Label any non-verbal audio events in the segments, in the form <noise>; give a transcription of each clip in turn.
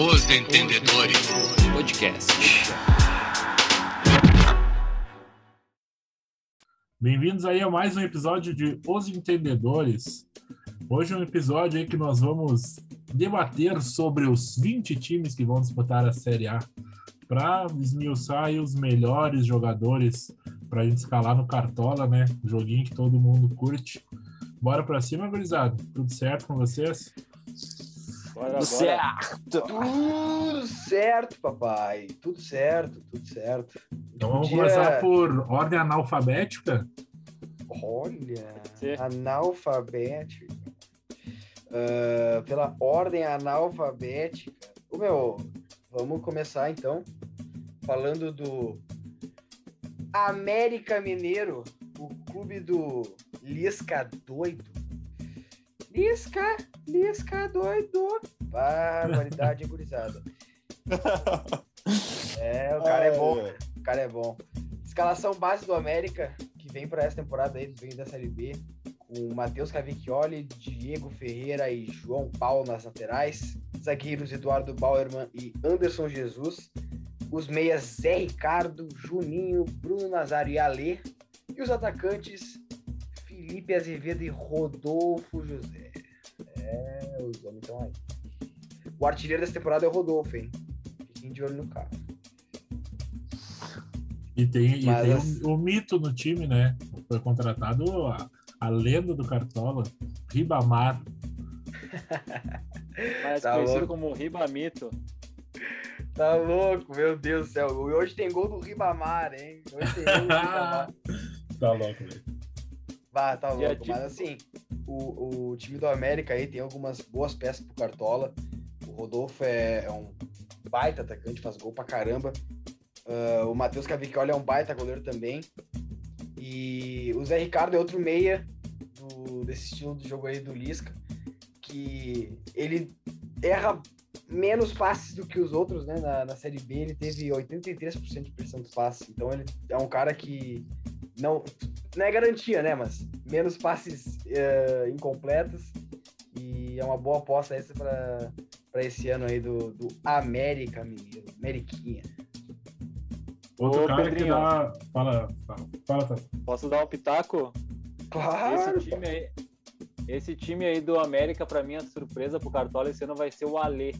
Os Entendedores Podcast. Bem-vindos aí a mais um episódio de Os Entendedores. Hoje é um episódio aí que nós vamos debater sobre os 20 times que vão disputar a Série A para esmiuçar aí os melhores jogadores para a gente escalar no Cartola, né? Joguinho que todo mundo curte. Bora para cima, gurizada. Tudo certo com vocês? Bora, bora. Certo. Tudo certo, papai. Tudo certo, tudo certo. Então vamos Podia- começar por ordem analfabética. Olha, analfabética. Ah, pela ordem analfabética. Ô, meu, vamos começar então falando do América Mineiro, o clube do Lisca doido. Lisca, Lisca doido. Barbaridade gurizada. <laughs> É, o cara é bom. O cara é bom. Escalação base do América, que vem para essa temporada aí, vem da Série B, com Matheus Cavicchioli, Diego Ferreira e João Paulo nas laterais. Zagueiros Eduardo Bauerman e Anderson Jesus. Os meias Zé Ricardo, Juninho, Bruno Nazário e Alê. E os atacantes Felipe Azevedo e Rodolfo José. É, os homens estão aí. O artilheiro dessa temporada é o Rodolfo, hein? Fiquem de olho no carro. E tem, e Mas tem as- o, o mito no time, né? Foi contratado a, a lenda do Cartola, Ribamar. <laughs> Mais Tá conhecido louco. como Ribamito. Tá louco, meu Deus do céu. E hoje tem gol do Ribamar, hein? Hoje tem gol do <laughs> Ribamar. tá louco, velho. Bah, tá é louco. tipo- Mas assim, o, o time do América aí tem algumas boas peças pro Cartola. O Rodolfo é, é um baita atacante, faz gol pra caramba. Ah, o Matheus Cavicchioli é um baita goleiro também. E o Zé Ricardo é outro meia do- desse estilo de jogo aí do Lisca. Que ele erra menos passes do que os outros, né? Na, na Série B ele teve 83% de pressão dos passes. Então ele é um cara que não, não é garantia, né? Mas menos passes eh, incompletos. E é uma boa aposta essa para esse ano aí do, do América Mineiro. Ameriquinha. Outro Ô, cara Pedrinho. que dá. Fala, fala, fala tá. Posso dar um pitaco? Claro! Esse time aí. Esse time aí do América, pra mim, a surpresa pro Cartola esse ano vai ser o Alê.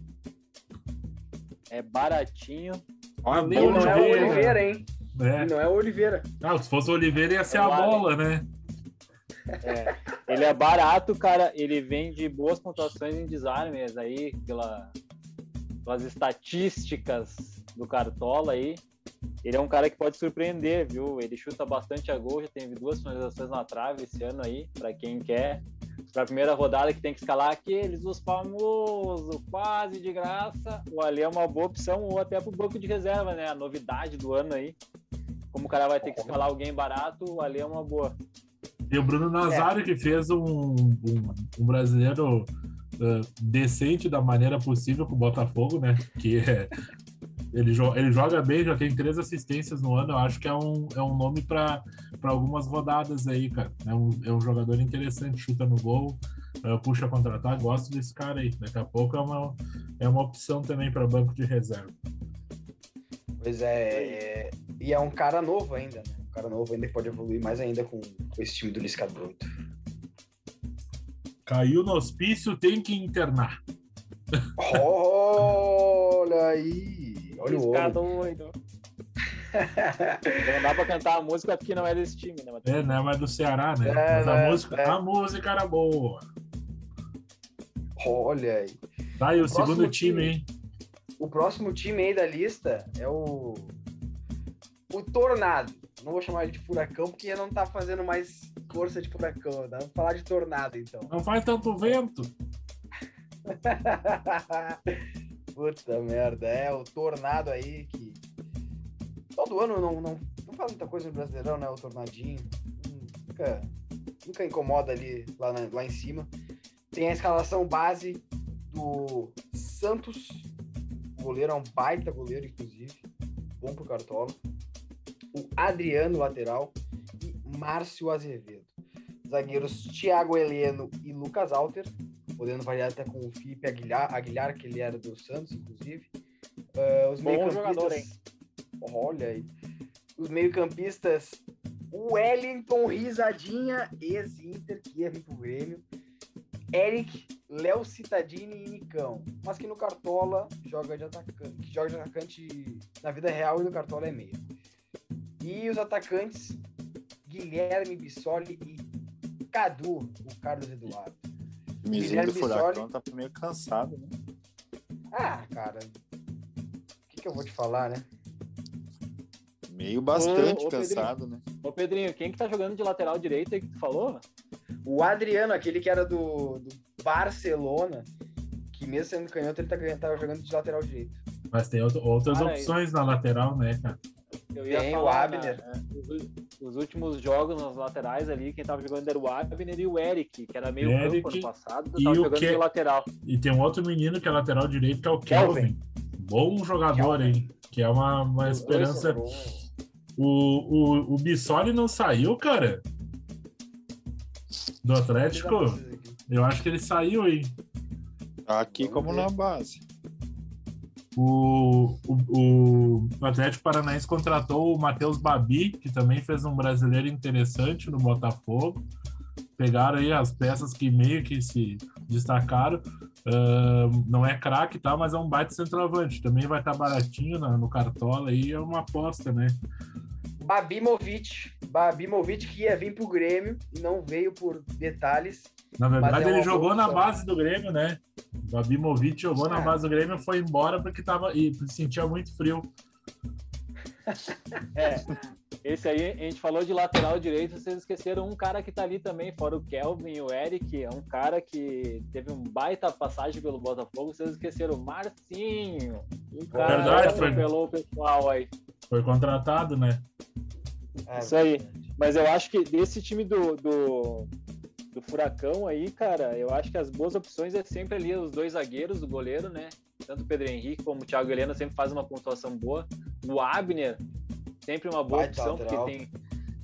É baratinho. Olha, não é o Oliveira, hein? É. E não é o Oliveira. Ah, se fosse o Oliveira ia ser É a bola, né? É, ele é barato, cara. Ele vem de boas pontuações em desarmes aí, pela, pelas estatísticas do Cartola aí. Ele é um cara que pode surpreender, viu? Ele chuta bastante a gol, já teve duas finalizações na trave esse ano aí, para quem quer. Para a primeira rodada que tem que escalar aqueles, os famosos, quase de graça. O Ali é uma boa opção, ou até pro banco de reserva, né? A novidade do ano aí. Como o cara vai ter que escalar alguém barato, o Ali é uma boa. E o Bruno Nazário, que fez um, um, um brasileiro eh, decente da maneira possível com o Botafogo, né? Que é, ele, jo- ele joga bem, já tem três assistências no ano. Eu acho que é um, é um nome para algumas rodadas aí, cara. É um, é um jogador interessante, chuta no gol, eh, puxa contra-ataque. Gosto desse cara aí. Daqui a pouco é uma, é uma opção também para banco de reserva. Pois é, é, E é um cara novo ainda, né? Um cara novo ainda que pode evoluir mais ainda com, com esse time do Lisca doido. Caiu no hospício, tem que internar. Olha aí! Olha o cara doido. Não dá pra cantar a música porque não é desse time, né? Matheus? É, né? Mas do Ceará, né? É, Mas a né? música, É. a música era boa. Olha aí. Tá aí o, O segundo time, time. hein? O próximo time aí da lista é o. O Tornado. Não vou chamar ele de furacão porque não tá fazendo mais força de furacão. Dá pra falar de tornado, então. Não faz tanto vento. <laughs> Puta merda, é o Tornado aí que. Todo ano não, não, não faz muita coisa no Brasileirão, né? O Tornadinho. Nunca, nunca incomoda ali lá, na- lá em cima. Tem a escalação base do Santos. O goleiro é um baita goleiro, inclusive. Bom pro Cartola. O Adriano, lateral. E Márcio Azevedo. Zagueiros Thiago Heleno e Lucas Alter. Podendo variar até com o Felipe Aguilar, Aguilar que ele era do Santos, inclusive. Uh, os Bom jogador, hein? Olha aí. Os meio-campistas, o Wellington Risadinha, ex-Inter, que ia vir pro Grêmio. Eric, Léo Citadini e Nicão. Mas que no Cartola joga de atacante, que joga de atacante na vida real e no Cartola é meia. E os atacantes, Guilherme Bissoli e Cadu, o Carlos Eduardo. O mizinho do Furacão tá meio cansado, né? Ah, cara. O que, que eu vou te falar, né? Meio bastante Ô, ô, cansado, né? Ô, Pedrinho, quem que tá jogando de lateral direito aí que tu falou? O Adriano, aquele que era do, do Barcelona, que mesmo sendo canhoto, ele tá, tava jogando de lateral direito. Mas tem outro- outras Cara, opções na lateral, né, cara? Eu ia Tem o Abner. né, os, os últimos jogos nas laterais ali, quem tava jogando era o Abner e o Eric, que era meio Eric campo ano passado, e tava jogando Ke- de lateral. E tem um outro menino que é lateral direito, que é o Kelvin. Kelvin. Bom jogador, hein? Que é uma, uma esperança. O, o, o Bissoli não saiu, cara? Do Atlético? Eu acho que ele saiu, hein? Tá aqui Vamos como ver. na base. O, o, o Atlético Paranaense contratou o Matheus Babi, que também fez um brasileiro interessante no Botafogo. Pegaram aí as peças que meio que se destacaram. Ahn, não é craque, tá? Mas é um baita centroavante. Também vai estar baratinho na- no Cartola aí, é uma aposta, né? Babimovic. Babimovic que ia vir pro Grêmio e não veio por detalhes. Na verdade, Mas é ele jogou na base do Grêmio, né? Babimovic jogou na Ah. base do Grêmio e foi embora porque tava, e sentia muito frio. É, <laughs> esse aí, a gente falou de lateral direito, vocês esqueceram um cara que tá ali também, fora o Kelvin e o Eric, é um cara que teve um baita passagem pelo Botafogo, vocês esqueceram o Marcinho. Um cara Verdade, que foi. atropelou o pessoal aí. Foi contratado, né? É, Isso aí. Mas eu acho que desse time do, do, do Furacão aí, cara, eu acho que as boas opções é sempre ali os dois zagueiros, o goleiro, né? Tanto o Pedro Henrique como o Thiago Helena sempre faz uma pontuação boa. O Abner, sempre uma boa opção, porque tem,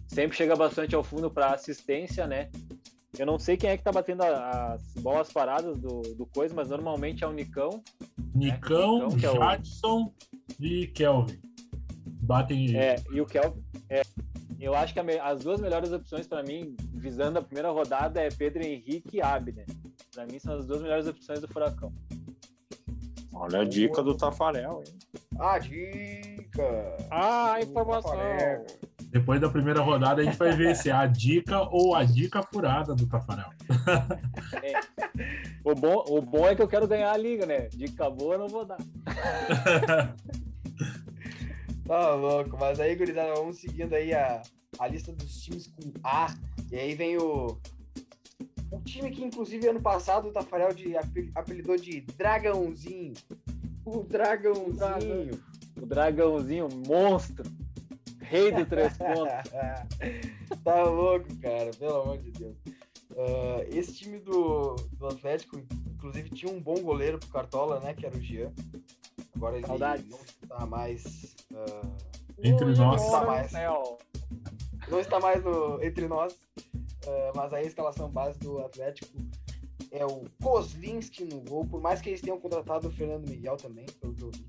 sempre chega bastante ao fundo para assistência, né? Eu não sei quem é que tá batendo as bolas paradas do, do coisa, mas normalmente é o Nicão. Nicão, Nicão, que é o- Jadson e Kelvin. Batem. É, e o Kelvin. É, eu acho que a as duas melhores opções para mim, visando a primeira rodada, é Pedro Henrique e Abner. Para mim são as duas melhores opções do Furacão. Olha a dica do Tafarel, hein? Ah, dica! Ah, Tafarel. Depois da primeira rodada, a gente vai ver se é a dica ou a dica furada do Tafarel. O bom, o bom é que eu quero ganhar a liga, né? Dica boa eu não vou dar. <laughs> Tá louco, mas aí, gurizada, vamos seguindo aí a, a lista dos times com A. E aí vem o. O time que, inclusive, ano passado o Tafarel de, ape- apelidou de Dragãozinho. O Dragãozinho. O dragãozinho, monstro. Rei do três pontos. <laughs> tá louco, cara, pelo amor de Deus. Ah, esse time do, do Atlético, inclusive, tinha um bom goleiro pro Cartola, né? Que era o Jean. Agora ele Saudades. não está mais. ah, Entre Ui, nós. agora, Mais. não está mais no- entre nós, eh, mas a escalação base do Atlético é o Kozlinski no gol, por mais que eles tenham contratado o Fernando Miguel também, pelo que eu vi.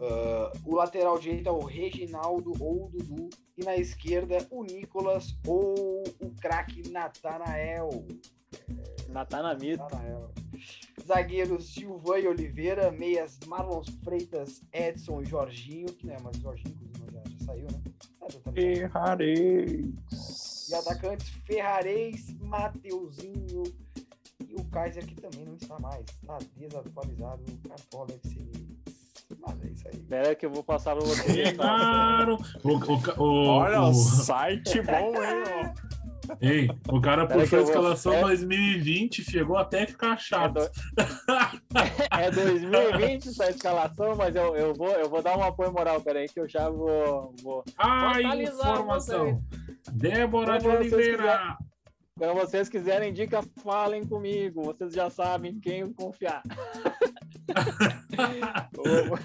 Ah, o lateral direito é o Reginaldo ou o Dudu, e na esquerda o Nicolas ou o craque Natanael. Natanamito. Natanael. Zagueiros Silvan e Oliveira, meias Marlon Freitas, Edson e Jorginho, que né, mas o Jorginho inclusive, já, já saiu, né? É, Atlético. Ferrareis. E atacantes Ferrarez, Mateuzinho e o Kaiser, que também não está mais. Está desatualizado. O Cartola. Mas é isso aí. Espera que eu vou passar pra vocês. Chegaram! O, o, o, Olha, o, site bom, hein? ó. ei, o cara Pera puxou a vou- escalação é. 2020 chegou até a ficar É, chato. do- <laughs> é 2020 essa escalação, mas eu, eu, vou, eu vou dar um apoio moral, peraí, que eu já vou. vou... A atualizar informação. Débora de Oliveira. Quando vocês quiserem dica, falem comigo. Vocês já sabem em quem confiar. <laughs> <laughs> vou,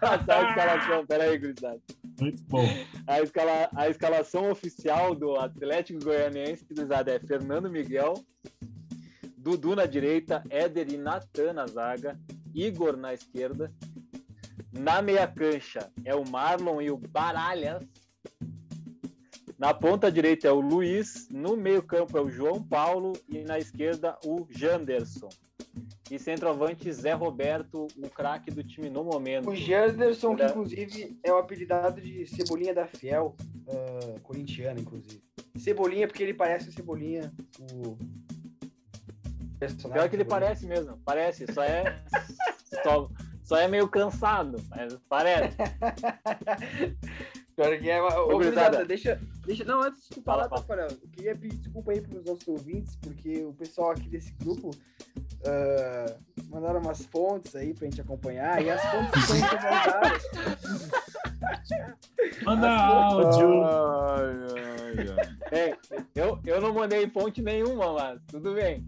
passar a escalação, peraí, gurizada. Muito bom. A, escala, a escalação oficial do Atlético Goianiense, gurizada, é Fernando Miguel. Dudu na direita, Éder e Natan na zaga, Igor na esquerda. Na meia cancha é o Marlon e o Baralhas. Na ponta direita é o Luiz, no meio campo é o João Paulo e na esquerda o Janderson. E centroavante Zé Roberto, o craque do time no momento. O Janderson, que inclusive é o apelidado de Cebolinha da Fiel, ah, corintiana, inclusive. Cebolinha, porque ele parece o Cebolinha, o personagem. Pior que ele Cebolinha. parece mesmo, parece, só é <laughs> só, só é meio cansado, mas parece. <laughs> Pior que é. Ô, deixa, deixa. Não, antes de tu Fala, falar, fala. Tafarel, eu queria pedir desculpa aí pros nossos ouvintes, porque o pessoal aqui desse grupo ah, mandaram umas fontes aí pra gente acompanhar, e as fontes são incomodadas. Manda áudio. Ai, ai, ai. É, eu, eu não mandei fonte nenhuma, mas tudo bem.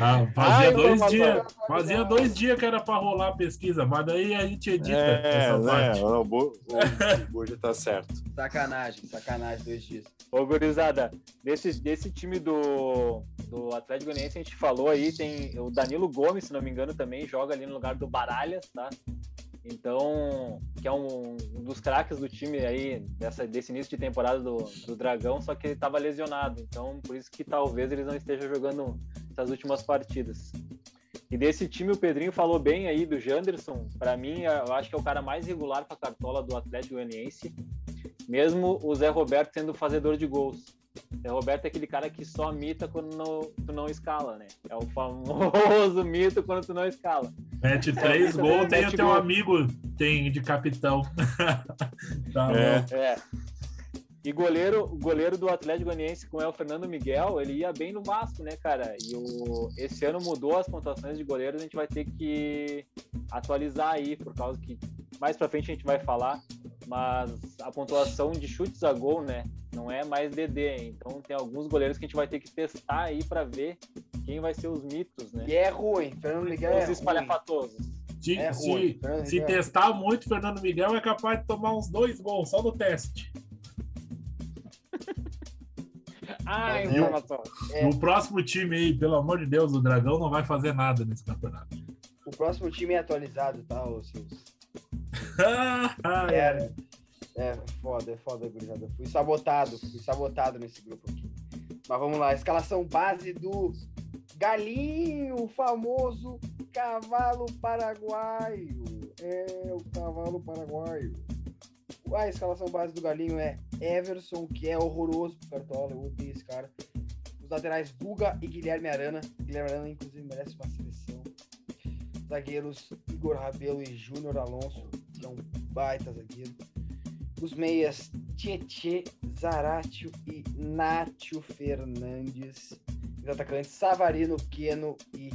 Ah, <laughs> fazia Ai, dois informação. dias. Fazia dois dias que era pra rolar a pesquisa, mas daí a gente edita É, essa né? parte. O, o Buja tá certo. Sacanagem, sacanagem, dois dias. Ô, gurizada, desse, desse time do, do Atlético Goianiense, a gente falou aí, tem o Danilo Gomes, se não me engano, também joga ali no lugar do Baralhas, tá? Então, que é um, um dos craques do time aí, dessa, desse início de temporada do, do Dragão, só que ele estava lesionado. Então, por isso que talvez eles não estejam jogando essas últimas partidas. E desse time, o Pedrinho falou bem aí do Janderson. Para mim, eu acho que é o cara mais regular para a cartola do Atlético Goianiense. Mesmo o Zé Roberto sendo fazedor de gols. Zé Roberto é aquele cara que só mita quando não, tu não escala, né? É o famoso <laughs> mito quando tu não escala. Mete três Mete gols, tem o teu gol. amigo, tem de capitão. <laughs> tá É. bom. É. E goleiro, o goleiro do Atlético Goianiense, como é o Fernando Miguel, ele ia bem no Vasco, né, cara? E o, esse ano mudou as pontuações de goleiros, a gente vai ter que atualizar aí, por causa que mais pra frente a gente vai falar, mas a pontuação de chutes a gol, né, não é mais DD, então tem alguns goleiros que a gente vai ter que testar aí pra ver quem vai ser os mitos, né? E é ruim, Fernando Miguel é Os ruim. espalhafatosos. Se, É se- ruim. Se é ruim. testar muito, Fernando Miguel é capaz de tomar uns dois gols só no teste. <laughs> Ah, informação. É. O próximo time aí, pelo amor de Deus, o Dragão não vai fazer nada nesse campeonato. O próximo time é atualizado, tá, ô seus? <laughs> Ah, É, é foda, é foda, gurizada. Fui sabotado, fui sabotado nesse grupo aqui. Mas vamos lá, escalação base do Galinho, famoso cavalo paraguaio. É o cavalo paraguaio. A escalação base do Galinho é Everson, que é horroroso pro Cartola, eu odeio esse cara. Os laterais Guga e Guilherme Arana. Guilherme Arana, inclusive, merece uma seleção. Zagueiros Igor Rabelo e Júnior Alonso, que é um baita zagueiro. Os meias Tietê, Zaratio e Nátio Fernandes. Os atacantes Savarino, Queno e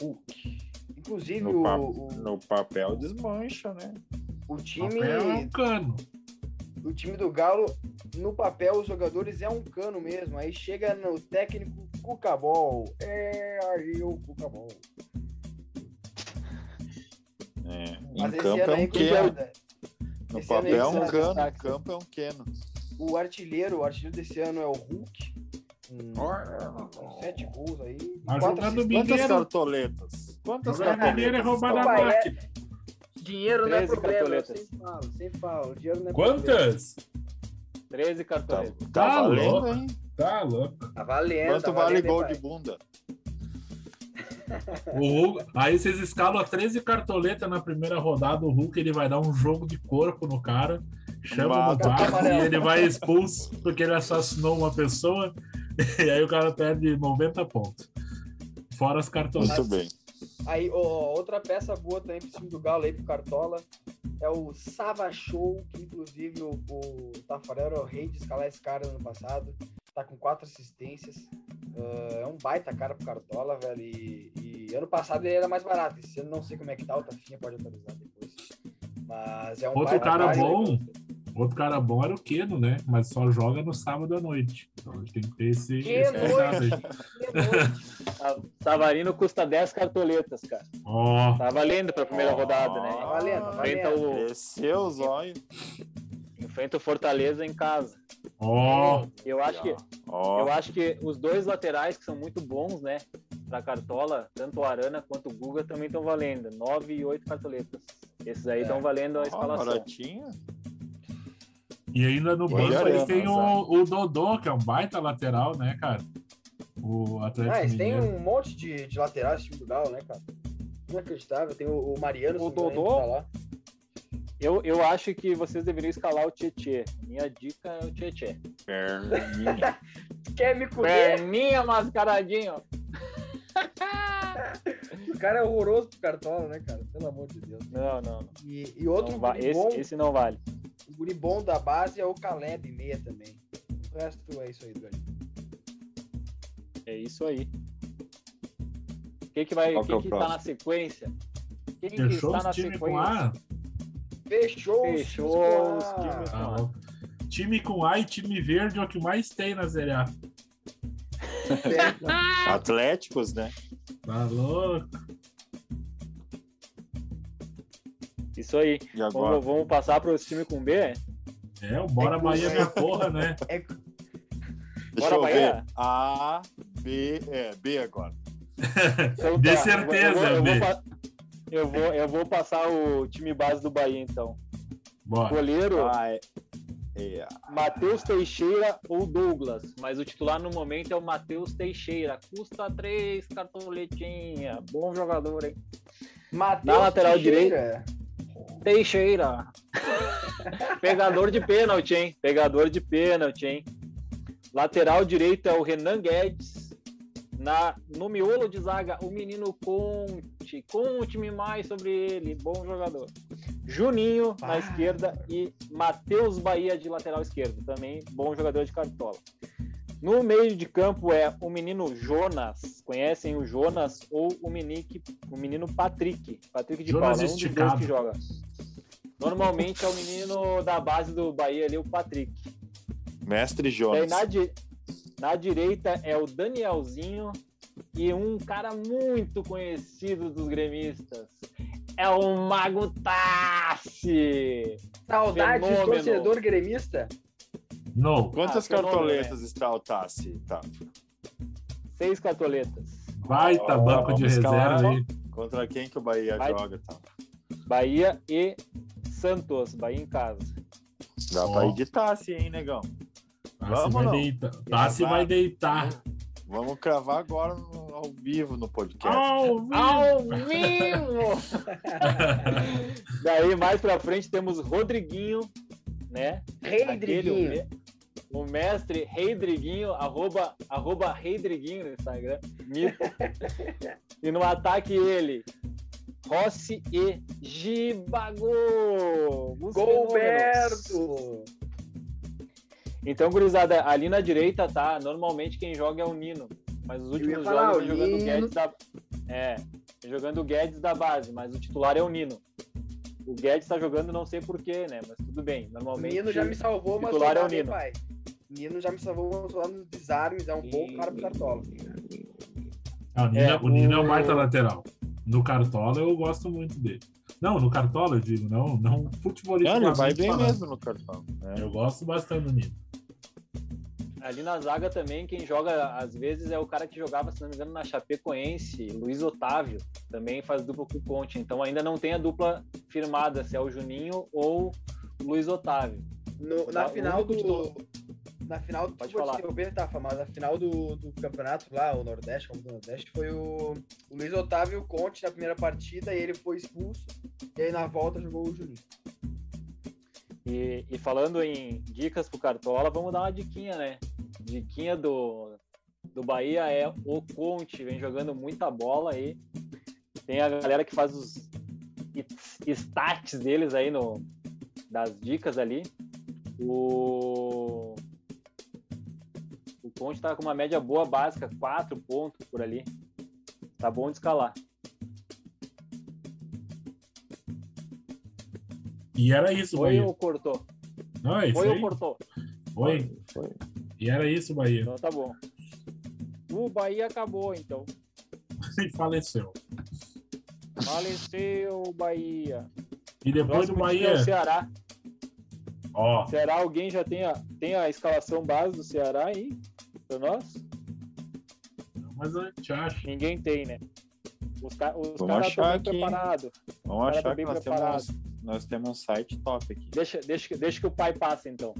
Hulk. Inclusive, No, o, pa- o, no papel desmancha, né? o time papel é um cano. o time do Galo, no papel, os jogadores é um cano mesmo. Aí chega no técnico Cucabol. É aí o Cucabol. É, Mas Em esse campo ano é um queno. No esse papel é aí, um cano, tá- em campo é um queno. o artilheiro, o artilheiro desse ano é o Hulk. Com sete gols aí. Mas quatro. Quantas Mineiro. cartoletas? Quantas mineiro é cartoletas? roubar da Opa, é- máquina. Dinheiro não é 13 problema, eu cartoletas. sempre falo, sempre falo. Dinheiro não é problema. Quantas? 13 Tá, cartoletas. tá Tá valendo, louco. hein? Tá louco. Tá valendo. Quanto tá vale valendo, hein, gol de bunda? O Hulk- aí vocês escalam a 13 cartoletas na primeira rodada. O Hulk ele vai dar um jogo de corpo no cara, chama no Mata. VAR e ele vai expulso porque ele assassinou uma pessoa. <laughs> E aí o cara perde 90 pontos. Fora as cartoletas. Muito bem. Aí, ó, outra peça boa também pro time do Galo aí pro Cartola é o Sava Show, que inclusive o, o Tafarel era o rei de escalar esse cara no ano passado. Tá com quatro assistências. Ah, é um baita cara pro Cartola, velho. E, e ano passado ele era mais barato. Esse ano não sei como é que tá, o Tafinha pode atualizar depois. Mas é um Outro cara bom, outro cara bom era o Keno, né? Mas só joga no sábado à noite. Então a gente tem que ter esse, Que esse cuidado aí. Que noite. Sa- <laughs> Savarino custa 10 cartoletas, cara. Ó, Tá valendo pra primeira rodada, né? Tá valendo, tá Enfrenta o, Desceu os olhos. Enfrenta o Fortaleza em casa. Ó, Eu acho que Ó, Eu acho que os dois laterais que são muito bons, né? Pra Cartola, tanto o Arana quanto o Guga também estão valendo. 9 e 8 cartoletas. Esses aí É. estão valendo a escalação. baratinho. e ainda no banco eles têm o, o Dodô, que é um baita lateral, né, cara? O Atlético Ah, eles têm um monte de, de laterais time do Galo, né, cara? Inacreditável. Tem o, o Mariano, O Dodô? tá lá. Eu, eu acho que vocês deveriam escalar o Tietê. Minha dica é o Tietê. Perninha. <laughs> Quer me comer? Perninha mascaradinho. <laughs> O cara é horroroso pro Cartola, né, cara? Pelo amor de Deus. Não, não. não. E, e outro Não guri esse, bom, esse não vale. o guri bom da base é o Caleb meia também. O resto é isso aí, Dani. É isso aí. O que, que vai. O que é que, o que tá na sequência? Quem que está na sequência? Fechou, os Fechou times os com a- times. Ah, ó. Time com A e time verde é o que mais tem na Série A. <laughs> Atléticos, né? Tá louco? Isso aí. E agora? Vamos, vamos passar para os times com B? É, o Bora É Bahia minha porra, né? É, Deixa Bora, eu Bahia? ver. A, B, é, B agora. Então <laughs> De tá, certeza, eu vou, eu, B. vou, pa- eu, vou, eu vou passar o time base do Bahia, então. Bora. Goleiro, Ah, é. é. Matheus Teixeira ou Douglas. Mas o titular no momento é o Matheus Teixeira. Custa três cartoletinha. Bom jogador, hein? Matheus Na lateral Teixeira. Teixeira. <laughs> Pegador de pênalti, hein? Pegador de pênalti, hein? Lateral direito é o Renan Guedes. Na, no miolo de zaga, o menino Conte. Conte-me mais sobre ele. Bom jogador. Juninho na Ah. esquerda e Matheus Bahia de lateral esquerdo. Também bom jogador de cartola. No meio de campo é o menino Jonas. Conhecem o Jonas ou o, menique, o menino Patrick. Patrick de Jonas Paula, um dos dois que joga. Normalmente é o menino da base do Bahia ali, o Patrick. Mestre Daí Jonas. na, di- na direita é o Danielzinho e um cara muito conhecido dos gremistas. É o Mago Tassi. Saudade de Fenômeno. torcedor gremista. Não, Quantas Ah, cartoletas está o Tassi? Tá. Seis cartoletas. baita Ó, banco de reserva aí. Contra quem que o Bahia Vai. joga? Tá? Bahia e Santos. Bahia em casa. Dá Ó. pra ir de Tassi, hein, negão? Tassi Vamos, vai não. deitar. Tassi Vai. vai deitar. Vamos cravar agora no- ao vivo no podcast. Ao <laughs> vivo! Ao vivo! <laughs> Daí mais pra frente temos Rodriguinho, né? Rei Aquele, Driguinho. o, me- o mestre Reidriguinho, arroba, arroba Reidriguinho no Instagram. mito. <laughs> e no ataque ele, Rossi e Gibago. Os fenômenos. Então, gurizada, ali na direita, tá? Normalmente quem joga é o Nino. Mas os últimos falar, jogos o jogando o Nino. Guedes da. É, jogando o Guedes da base, mas o titular é o Nino. O Guedes tá jogando, não sei porquê, né? Mas tudo bem. O Normalmente. Nino já me salvou, mas titular é o Nino. pai. Nino já me salvou falar nos desarmes, é um bom cara pro Cartola. Ah, o Nino, É, o Nino é o- baita lateral. No Cartola eu gosto muito dele. Não, no Cartola eu digo, não, não Não, futebolisticamente ele vai bem falando. mesmo no cartão. É. Eu gosto bastante do Nino. Ali na zaga também, quem joga às vezes é o cara que jogava, se não me engano, na Chapecoense, Luiz Otávio, também faz dupla com o Conte. Então ainda não tem a dupla firmada, se é o Juninho ou Luiz Otávio. No- Tá, na o final único do. Na final do. Pode falar. interromper, Tafa, mas na final do, do campeonato lá, o Nordeste, como do Nordeste, foi o, o Luiz Otávio Conte na primeira partida e ele foi expulso. E aí na volta jogou o Juninho. E, e falando em dicas pro Cartola, vamos dar uma diquinha, né? Diquinha do, do Bahia é o Conte, vem jogando muita bola aí. Tem a galera que faz os stats deles aí no das dicas ali. O o Conte tá com uma média boa básica, 4 pontos por ali. Tá bom de escalar. E era isso, Foi Bahia. ou cortou? Não, é isso Foi ou aí. cortou? Foi. Foi. E era isso, Bahia. Então tá bom. O Bahia acabou, então. <laughs> E faleceu. Faleceu o Bahia. E depois do Próximo é Bahia. o Ceará. Ó, Ceará, alguém já tem a, tem a escalação base do Ceará aí? Pra nós? mas a gente acha. Ninguém tem, né? Os, ca os Vamos caras estão achar bem que- preparados. Vamos tá achar que nós preparado. temos, nós temos um site top aqui. Deixa, deixa, que- deixa que o pai passe, então.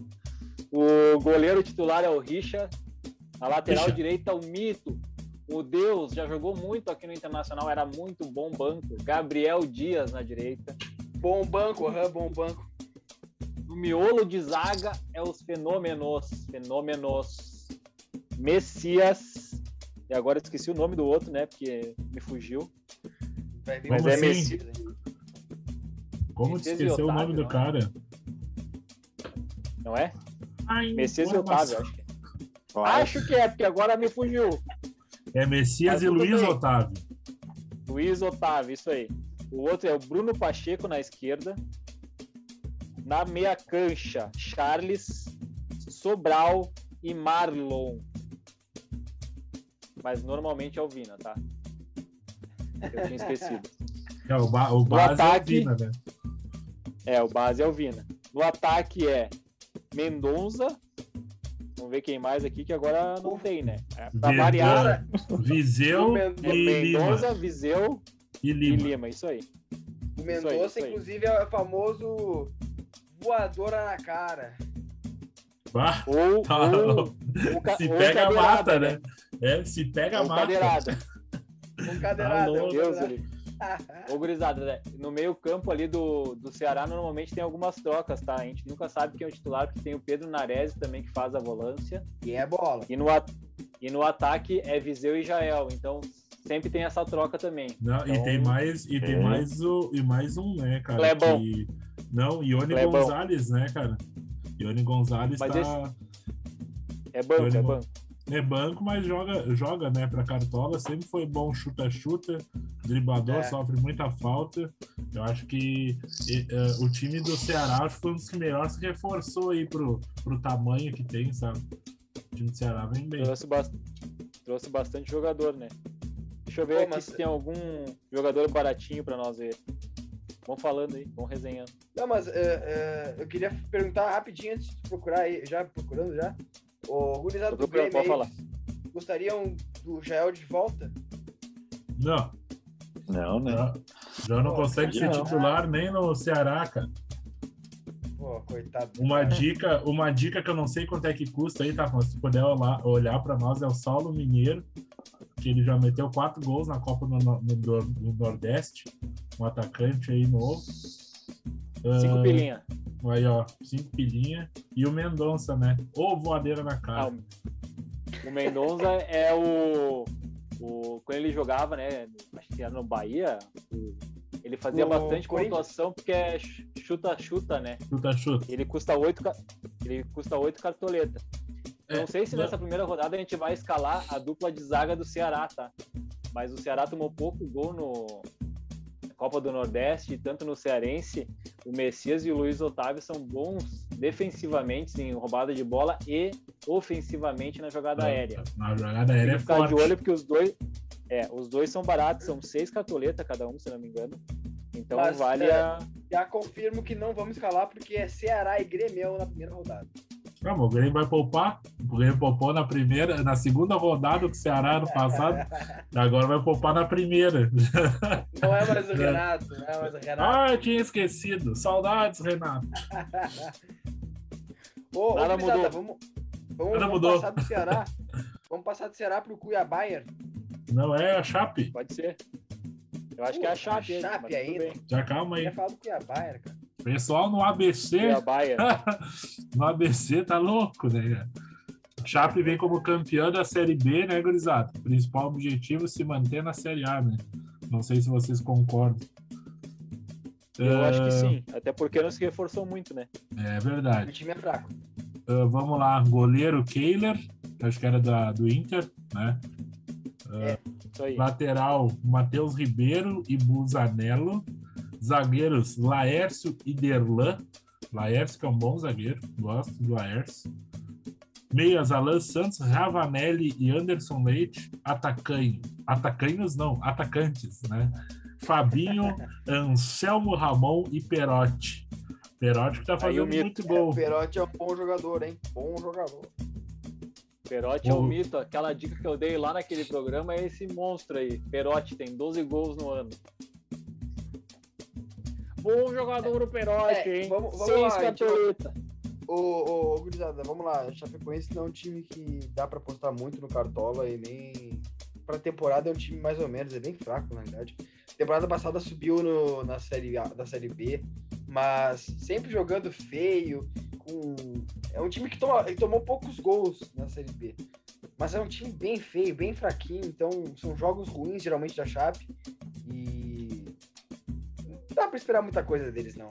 O goleiro titular é o Richa. A lateral Richa. direita é o Mito. O Deus já jogou muito aqui no Internacional, era muito bom banco. Gabriel Dias na direita. Bom banco, aham, bom banco. No miolo de zaga é os fenômenos. Fenômenos. Messias. E agora eu esqueci o nome do outro, né? Porque me fugiu. Mas com é Messias, Messi- hein? Como Messias e esqueceu o nome do não é? cara? Não é? Ai, Messias e. Otávio, acho que é. Acho que é, porque agora me fugiu. É Messias Mas e Luiz bem. Otávio. Luiz Otávio, isso aí. O outro é o Bruno Pacheco na esquerda. Na meia cancha, Charles, Sobral e Marlon. Mas normalmente é o Vina, tá? Eu tinha esquecido. É, o, ba o base é o ataque- Vina, né? É, o base é o Vina. No ataque é Mendonça. Vamos ver quem mais aqui, que agora não tem, né? É, pra variar, Viseu O Men- é e Lima. Mendonça, Viseu E e Lima. Isso aí. O Mendonça, inclusive, é o famoso voadora na cara. Bah, Ou, tá ou, ou se ou pega, mata, né? É, se pega, Ou mata. cadeirada. Com cadeirada. louco. com Deus, ele... Ô, gurizada, né? no meio campo ali do, do Ceará, normalmente tem algumas trocas, tá? A gente nunca sabe quem é o titular, porque tem o Pedro Nares também que faz a volância. Quem é bola? E no, at- e no ataque é Viseu e Jael. Então sempre tem essa troca também. Não, e Então, tem mais, e tem é. mais o e mais um, né, cara? Clebão. que- Não, Ione Clebão. Gonzalez, né, cara? Ione Gonzalez Mas tá esse- É banco, é Ele- banco. É banco, mas joga, joga, né, pra Cartola, sempre foi bom chuta-chuta, driblador, É. sofre muita falta. Eu acho que e, eh, o time do Ceará acho que foi um dos que melhor se reforçou aí pro, pro tamanho que tem, sabe? O time do Ceará vem bem. Trouxe, bas- Trouxe bastante jogador, né? Deixa eu ver Pô, aqui mas- se tem algum jogador baratinho pra nós ver. Vamos falando aí, vamos resenhando. Não, mas é, é, eu queria perguntar rapidinho antes de procurar aí, já procurando já. O gurizada Tô do Grêmio pode aí, gostariam do Jael de volta? Não, Não, né? já, já não Pô, consegue ser não. titular nem no Ceará, cara. Pô, coitado. Uma dica, uma dica que eu não sei quanto é que custa aí, tá? Mas se puder olhar, olhar para nós, é o Saulo Mineiro, que ele já meteu quatro gols na Copa no, no- no Nor- no Nordeste, um atacante aí novo. Cinco pilinha. Aí, ó, cinco pilinha. E o Mendonça, né? Ou voadeira na Ah, cara. o- o Mendonça é o, o. Quando ele jogava, né? Acho que era no Bahia. ele fazia O bastante pontuação porque é ch- chuta-chuta, né? Chuta, chuta. Ele custa oito, ele custa oito cartoleta. É, não sei se não- nessa primeira rodada a gente vai escalar a dupla de zaga do Ceará, tá? Mas o Ceará tomou pouco gol no Copa do Nordeste, tanto no Cearense, o Messias e o Luiz Otávio são bons defensivamente em roubada de bola e ofensivamente na jogada aérea. Na jogada Tem aérea que é ficar forte. de olho porque os dois, é, os dois são baratos, são seis cartoletas cada um, se não me engano. Então Mas, vale é, a Já confirmo que não vamos escalar porque é Ceará e Grêmio na primeira rodada. Ah, o Grêmio vai poupar. O Grêmio poupou na primeira, na segunda rodada do Ceará no passado. <laughs> Agora vai poupar na primeira. Não é mais o <laughs> Renato, não é mais o Renato. Ah, eu tinha esquecido. Saudades, Renato. Ô, ô, Nada mudou. vamos, vamos, Nada vamos mudou. passar do Ceará. vamos passar do Ceará pro Cuiabá. Não é a Chape? Pode ser. Eu acho que é a Chape, a Chape ainda. Já calma Eu aí. ia falar do Cuiabá, cara. Pessoal no ABC. A Baia. <laughs> no ABC tá louco, né? Chape vem como campeã da Série B, né, gurizada? Principal objetivo é se manter na Série A, né? Não sei se vocês concordam. Eu acho que Ah, sim. Até porque não se reforçou muito, né? É O verdade. time é fraco. Ah, vamos lá, goleiro Kehler, acho que era da, do Inter, né? Isso aí. Lateral, Matheus Ribeiro e Busanello. Zagueiros, Laércio e Derlan. Laércio, que é um bom zagueiro, gosto do Laércio. Meias, Alan Santos, Ravanelli e Anderson Leite. Atacanho. Atacanhos não, atacantes, né? Fabinho, <laughs> Anselmo Ramon e Perotti. Perotti que tá fazendo muito O gol. Perotti é um bom jogador, hein? Bom jogador. Perotti é O- um mito. Aquela dica que eu dei lá naquele programa é esse monstro aí. Perotti tem 12 gols no ano. Bom jogador o Perotti, É, hein? vamos- vamos Seis lá, a gente vai- cartoletas. Ô, ô, ô, gurizada, vamos lá. Chapecoense não é um time que dá pra apostar muito no Cartola e nem. Pra temporada é um time mais ou menos, é bem fraco, na verdade. Temporada passada subiu no, na série A, da Série B, mas sempre jogando feio, com. É um time que toma, tomou poucos gols na Série B. Mas é um time bem feio, bem fraquinho, então são jogos ruins, geralmente, da Chape. E. Não dá pra esperar muita coisa deles, não.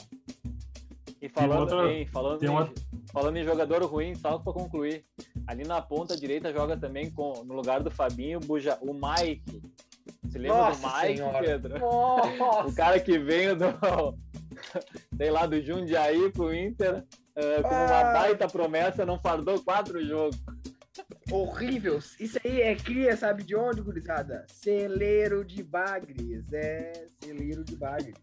E falando, outra- em, falando, em, uma- falando em jogador ruim, só pra concluir. Ali na ponta direita joga também com, no lugar do Fabinho Buja, o Mike. Você lembra Nossa do Mike, Senhora. Pedro? Nossa! O cara que veio do. Sei lá, do Jundiaí pro Inter, eh, com uma Ah. baita promessa, não fardou quatro jogos. Horrível. Isso aí é cria, sabe de onde, gurizada? Celeiro de bagres. É, celeiro de bagres.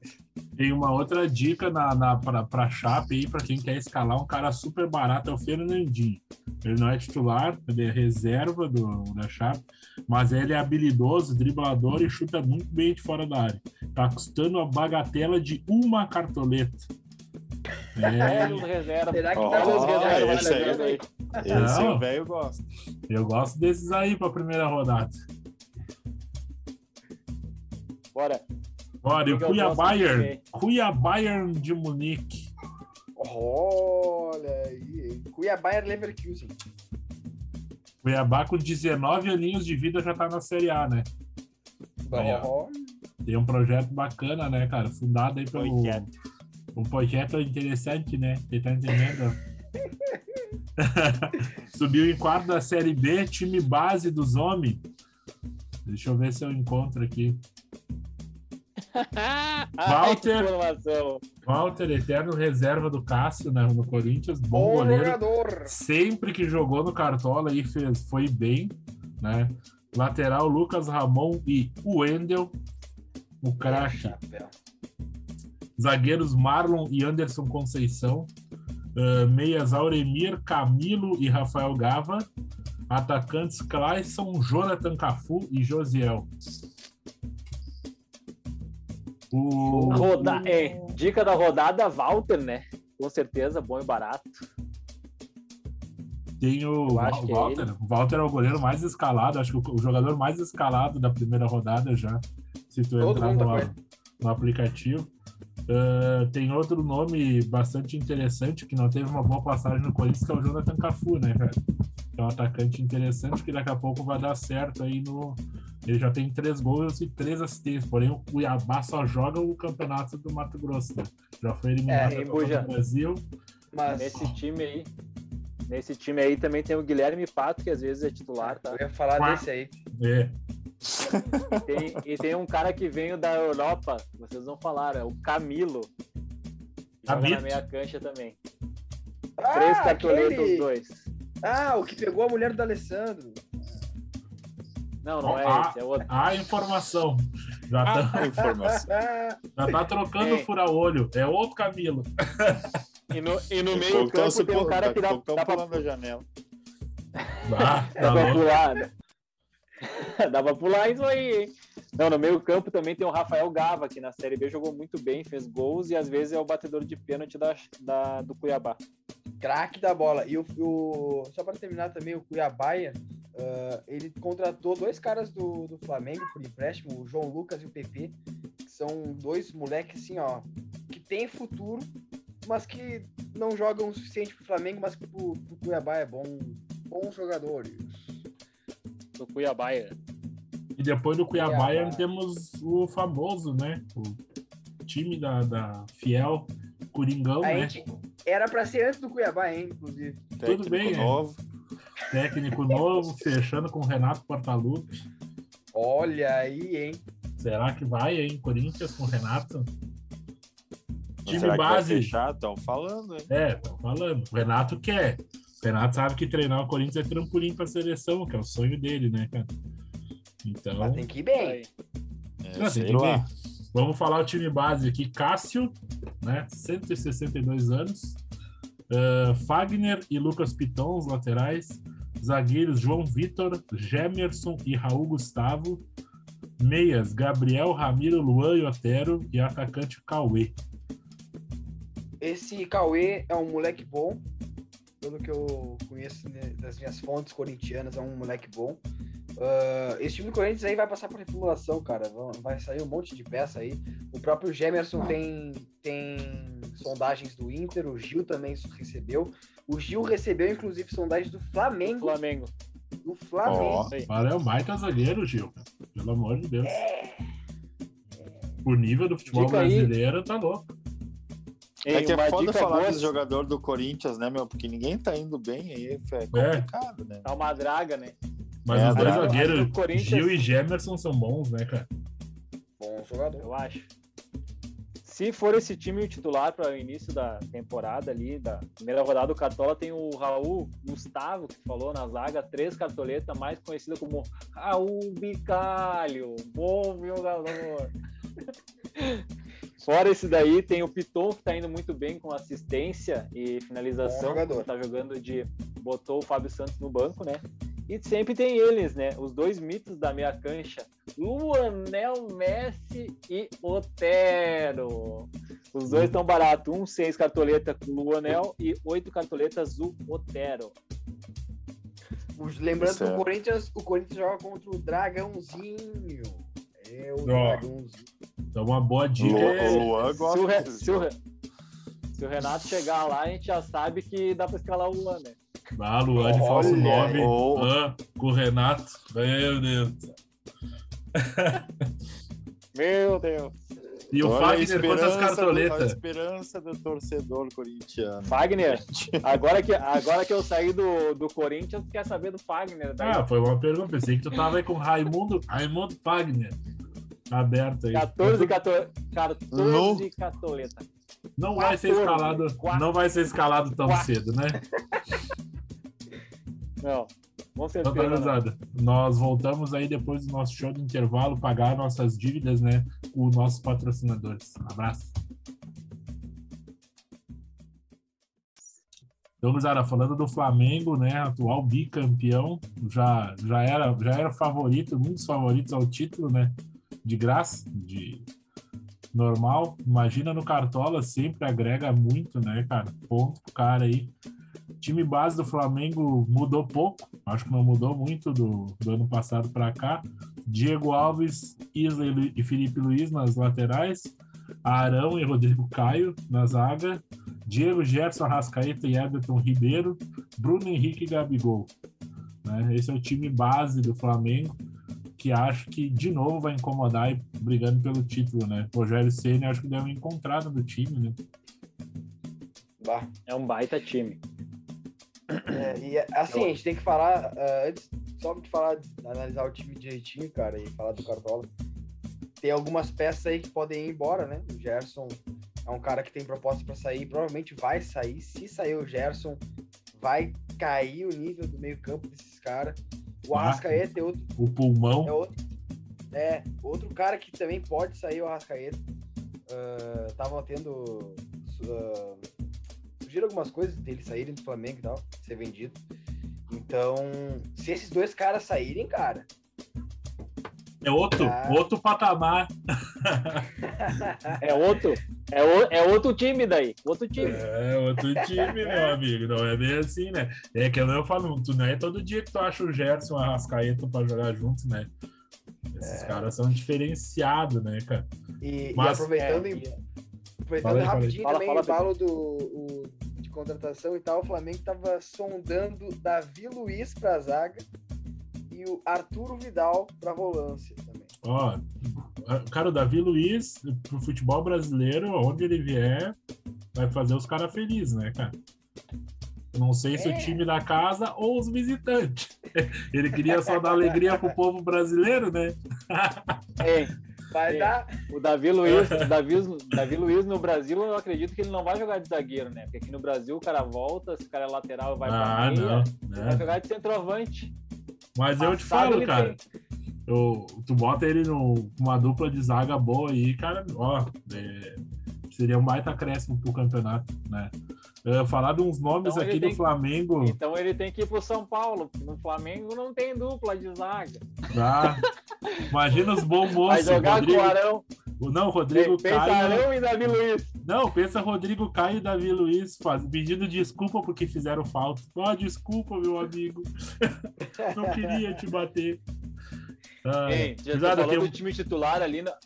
Tem uma outra dica na, na, pra, pra Chape aí, pra quem quer escalar um cara super barato, é o Fernandinho. Ele não é titular, ele é reserva do, da Chape, mas ele é habilidoso, driblador e chuta muito bem de fora da área. Tá custando a bagatela de uma cartoleta. <laughs> É, É. Será que tá nos reserva aí? Esse Não. o velho gosta. eu gosto desses aí pra primeira rodada. Bora. Olha, e o? Cuiabá Bayern de Munique. Olha aí. e Leverkusen. Cuiabá com 19 aninhos de vida já tá na Série A, né? Aí, ó. Tem um projeto bacana, né, cara? Fundado aí pelo. Um projeto interessante, né? Você tá entendendo? <laughs> <laughs> Subiu em quarto da Série B, time base dos homens. Deixa eu ver se eu encontro aqui. <laughs> Walter. Walter, eterno reserva do Cássio né, no Corinthians, bom, bom goleiro. jogador. Sempre que jogou no Cartola aí fez, foi bem, né? Lateral Lucas Ramon e o Wendel, o craque. Chapéu. Zagueiros Marlon e Anderson Conceição. Ah, meias Auremir, Camilo e Rafael Gava. Atacantes Clayson, Jonathan Cafu e Josiel. O, Roda... É, dica da rodada, Walter, né? Com certeza, bom e barato. tem o Val- é Walter. O Walter é o goleiro mais escalado, acho que o, jogador mais escalado da primeira rodada já. Se tu Todo entrar tá no, no aplicativo. Ah, tem outro nome bastante interessante que não teve uma boa passagem no Corinthians, que é o Jonathan Cafu, né, cara? É um atacante interessante que daqui a pouco vai dar certo aí no. Ele já tem três gols e três assistências, porém o Cuiabá só joga o campeonato do Mato Grosso. Né? Já foi eliminado É, do Brasil. Mas Nesse time aí. Nesse time aí também tem o Guilherme Pato, que às vezes é titular, tá? eu ia falar Quá. desse aí. É, Tem- e tem um cara que veio da Europa, vocês não falaram, é o Camilo. Joga Camilo? na meia cancha também. Ah, Três cartoletas os aquele... dois. Ah, o que pegou a mulher do Alessandro. Não, não é Ah, esse, é outro. a informação. Já tá, <laughs> A informação. Ah, <laughs> já tá trocando É. o fura-olho. É outro Camilo. E no, e no a meio tão campo tem um cara daqui que a dá, dá, pra, pulando a janela. Ah, dá <laughs> tá pra pular. <laughs> dá pra pular isso aí, hein? Não, no meio campo também tem o Rafael Gava, que na Série B jogou muito bem, fez gols e às vezes é o batedor de pênalti da, da- do Cuiabá. craque da bola. E o, o- só para terminar também, o Cuiabá, ah, ele contratou dois caras do, do Flamengo por empréstimo, o João Lucas e o PP, que são dois moleques assim, ó, que tem futuro, mas que não jogam o suficiente pro Flamengo, mas que pro, pro Cuiabá é bom, bons jogadores. Do Cuiabá. é. E depois do Cuiabá Cuiabá. temos o famoso, né? O time da, da Fiel, Coringão, A né? gente era para ser antes do Cuiabá, hein, inclusive. Técnico bem, é. novo. Técnico novo, fechando com o Renato Portaluppi. Olha aí, hein? Será que vai, hein? Corinthians com o Renato? Time base. Estão falando, hein? É, tô falando. O Renato quer. O Renato sabe que treinar o Corinthians é trampolim pra seleção, que é o sonho dele, né, cara? Então, Mas tem que ir bem. É, Não, sei tem que lá. ver. vamos falar o time base aqui. Cássio, né? 162 anos. Uh, Fagner e Lucas Piton, os laterais. Zagueiros João Vitor, Gemerson e Raul Gustavo. Meias, Gabriel, Ramiro, Luan e Otero. E atacante Cauê. Esse Cauê é um moleque bom. Pelo que eu conheço né, das minhas fontes corintianas, é um moleque bom. Uh, esse time do Corinthians aí vai passar por reformulação, cara. Vai sair um monte de peça aí. O próprio Gemerson tem, tem sondagens do Inter, o Gil também recebeu. O Gil recebeu, inclusive, sondagens do Flamengo. Flamengo. Do Flamengo. Oh, para é o baita zagueiro, Gil. Pelo amor de Deus. É... O nível do futebol Dica brasileiro aí. tá louco. É que é foda falar boa... desse jogador do Corinthians, né, meu? Porque ninguém tá indo bem aí, é, é complicado, é. né? Tá uma draga, né? Mas é, os dois zagueiros, Gil e Gemerson, são bons, né, cara? Bom jogador. Eu acho. Se for esse time o titular para o início da temporada ali, da primeira rodada do Cartola, tem o Raul Gustavo, que falou na zaga, três cartoletas, mais conhecido como Raul Bicalho. Bom jogador. <laughs> Fora esse daí, tem o Piton, que tá indo muito bem com assistência e finalização. Tá jogando de. Botou o Fábio Santos no banco, né? E sempre tem eles, né? Os dois mitos da minha cancha: Luanel Messi e Otero. Os dois estão baratos. Um, seis cartoletas com Luanel e oito cartoletas do Otero. Lembrando que o Corinthians, o Corinthians joga contra o Dragãozinho. É o oh. Dragãozinho. Então, uma boa dica. É... O Luan gosta se, o Re... se, o... se o Renato chegar lá, a gente já sabe que dá para escalar o Luan, né? Ah, Luan de falso 9. Oh. Ah, com o Renato. Meu Deus. Meu Deus. E o Olha Fagner, quantas cartoletas? A esperança do torcedor corintiano. Fagner, <laughs> agora que, agora que eu saí do, do Corinthians, quer saber do Fagner? Daí? Ah, foi uma pergunta. Pensei que tu tava aí com Raimundo, Raimundo Fagner aberto aí. 14, 14, 14 cartoletas. Não vai ser escalado, não vai ser escalado tão cedo, né? <laughs> Não, com certeza. Então, nós voltamos aí depois do nosso show de intervalo, pagar nossas dívidas, né? Com nossos patrocinadores. Um abraço. Então, Gurizada, falando do Flamengo, né, atual bicampeão, já, já, era, já era favorito, muitos favoritos ao título, né, de graça, de normal. Imagina no Cartola, sempre agrega muito, né, cara? Ponto pro cara aí time base do Flamengo mudou pouco, acho que não mudou muito do, do ano passado para cá. Diego Alves, Isla e Felipe Luiz nas laterais, Arão e Rodrigo Caio na zaga, Diego Gerson, Rascaeta e Everton Ribeiro, Bruno Henrique e Gabigol. Né? Esse é o time base do Flamengo, que acho que de novo vai incomodar e brigando pelo título, né? Rogério Senna acho que deu uma encontrada do time, né? É um baita time. É, e assim, a gente tem que falar, uh, antes só de falar, analisar o time direitinho, cara, e falar do Cartola. Tem algumas peças aí que podem ir embora, né? O Gerson é um cara que tem proposta para sair, provavelmente vai sair. Se sair o Gerson, vai cair o nível do meio-campo desses caras. O ah, Arrascaeta é outro. O pulmão. É outro, é, outro cara que também pode sair, o Arrascaeta. Uh, tava tendo. Uh, surgiram algumas coisas dele saírem do Flamengo e tal, ser vendido. Então, se esses dois caras saírem, cara. É outro, ah. outro patamar. <laughs> é outro. É, o, é outro time daí. Outro time. É outro time, meu <laughs> amigo. Não é bem assim, né? É que eu falo, tu não é todo dia que tu acha o Gerson o Arrascaeta pra jogar junto, né? Esses é. caras são diferenciados, né, cara? E, Mas, e aproveitando, é, em, aproveitando aí, rapidinho fala, também fala, o balo do o, de contratação e tal, o Flamengo estava sondando Davi Luiz para a zaga e o Arturo Vidal para volância também. Ó, cara, o Davi Luiz pro futebol brasileiro, onde ele vier, vai fazer os caras felizes, né, cara? não sei é. se o é. time da casa ou os visitantes. <laughs> Ele queria só dar alegria pro povo brasileiro, né? É. <laughs> Vai é. dar. O Davi Luiz, o Davi, Davi Luiz no Brasil, eu acredito que ele não vai jogar de zagueiro, né? Porque aqui no Brasil o cara volta, se o cara é lateral vai ah, pra meia, não, né? vai jogar de centroavante. Mas eu te falo, cara. Tem... eu, tu bota ele numa dupla de zaga boa aí, cara, ó, é, seria um baita acréscimo pro campeonato, né? Uh, falar de uns nomes então aqui do Flamengo. Então ele tem que ir pro São Paulo. No Flamengo não tem dupla de zaga. Ah, imagina os bons moços. Vai jogar Rodrigo... com o Arão. Não, Rodrigo Caio. Arão e Davi Luiz. Não, pensa Rodrigo Caio e Davi Luiz faz, pedindo desculpa porque fizeram falta. oh, desculpa, meu amigo. <laughs> não queria te bater. Ah, Ei, já tô falando do time titular ali. Na...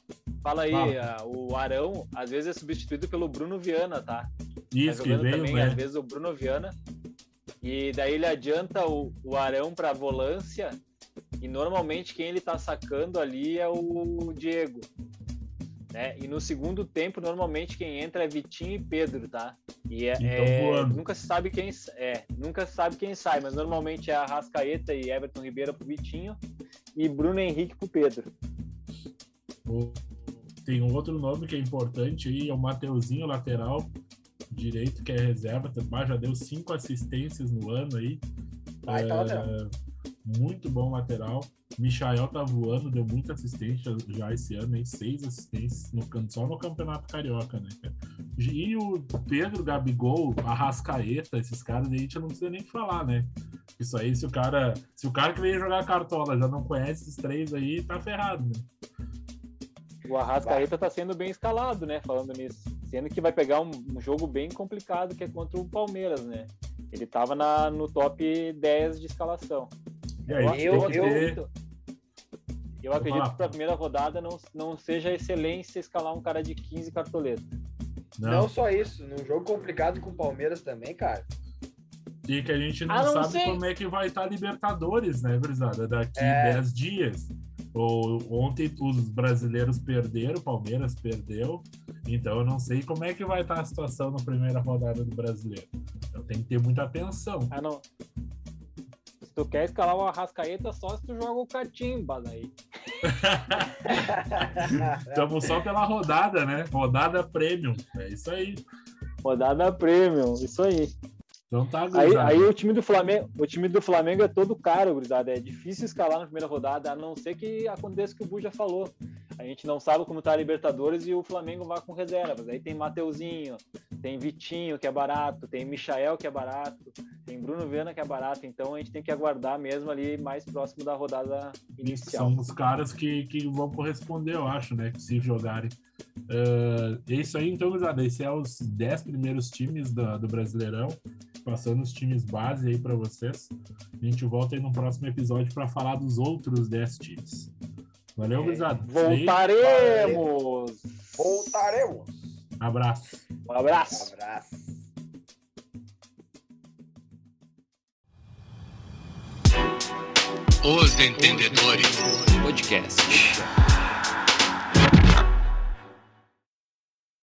Fala aí, ah. o Arão às vezes é substituído pelo Bruno Viana, tá? Isso, tá que veio, também, né? às vezes, o Bruno Viana. E daí ele adianta o, o Arão para volância. E normalmente quem ele tá sacando ali é o Diego. Né? E no segundo tempo, normalmente quem entra é Vitinho e Pedro, tá? E é, é nunca se sabe quem é, nunca sabe quem sai, mas normalmente é a Rascaeta e Everton Ribeiro pro Vitinho e Bruno Henrique pro Pedro. Tem um outro nome que é importante aí, é o Mateuzinho, lateral direito, que é reserva, já deu cinco assistências no ano aí. Vai, tá é, muito bom lateral. Michael tá voando, deu muita assistência já esse ano, hein? seis assistências no, só no Campeonato Carioca, né? E o Pedro Gabigol, Arrascaeta, esses caras aí a gente não precisa nem falar, né? Isso aí, se o cara, se o cara que veio jogar cartola já não conhece esses três aí, tá ferrado, né? O Arrascaeta tá sendo bem escalado, né? Falando nisso. Sendo que vai pegar um, um jogo bem complicado que é contra o Palmeiras, né? Ele tava na, no top 10 de escalação. Aí, eu, eu, eu, eu acredito que para a primeira rodada não, não seja excelência escalar um cara de 15 cartoletas. Não. não só isso, num jogo complicado com o Palmeiras também, cara. E que a gente não, ah, não sabe sei. como é que vai estar tá Libertadores, né, Brisada? Daqui é... 10 dias. Ou, ontem os brasileiros perderam, o Palmeiras perdeu. Então eu não sei como é que vai estar tá a situação na primeira rodada do brasileiro. Eu tenho que ter muita atenção. Ah, não tu quer escalar o Arrascaeta só se tu joga o Catimba daí. <laughs> Estamos só pela rodada, né? Rodada premium. É isso aí. Rodada premium, isso aí. Então tá aí, aí o time do Flamengo, o time do Flamengo é todo caro, gurizada. É difícil escalar na primeira rodada, a não ser que aconteça o que o Bu já falou. A gente não sabe como tá a Libertadores e o Flamengo vai com reservas. Aí tem Mateuzinho, tem Vitinho, que é barato, tem Michael, que é barato, tem Bruno Viana, que é barato. Então a gente tem que aguardar mesmo ali mais próximo da rodada inicial. São os caras que, que vão corresponder, eu acho, né? Se jogarem. Uh, é isso aí, então, gurizada. Esse é os 10 primeiros times do, do Brasileirão passando os times base aí para vocês. A gente volta aí no próximo episódio para falar dos outros 10 times. Valeu, gurizada. Voltaremos! Voltaremos! Abraço. Um abraço. Um abraço. Os Entendedores Podcast.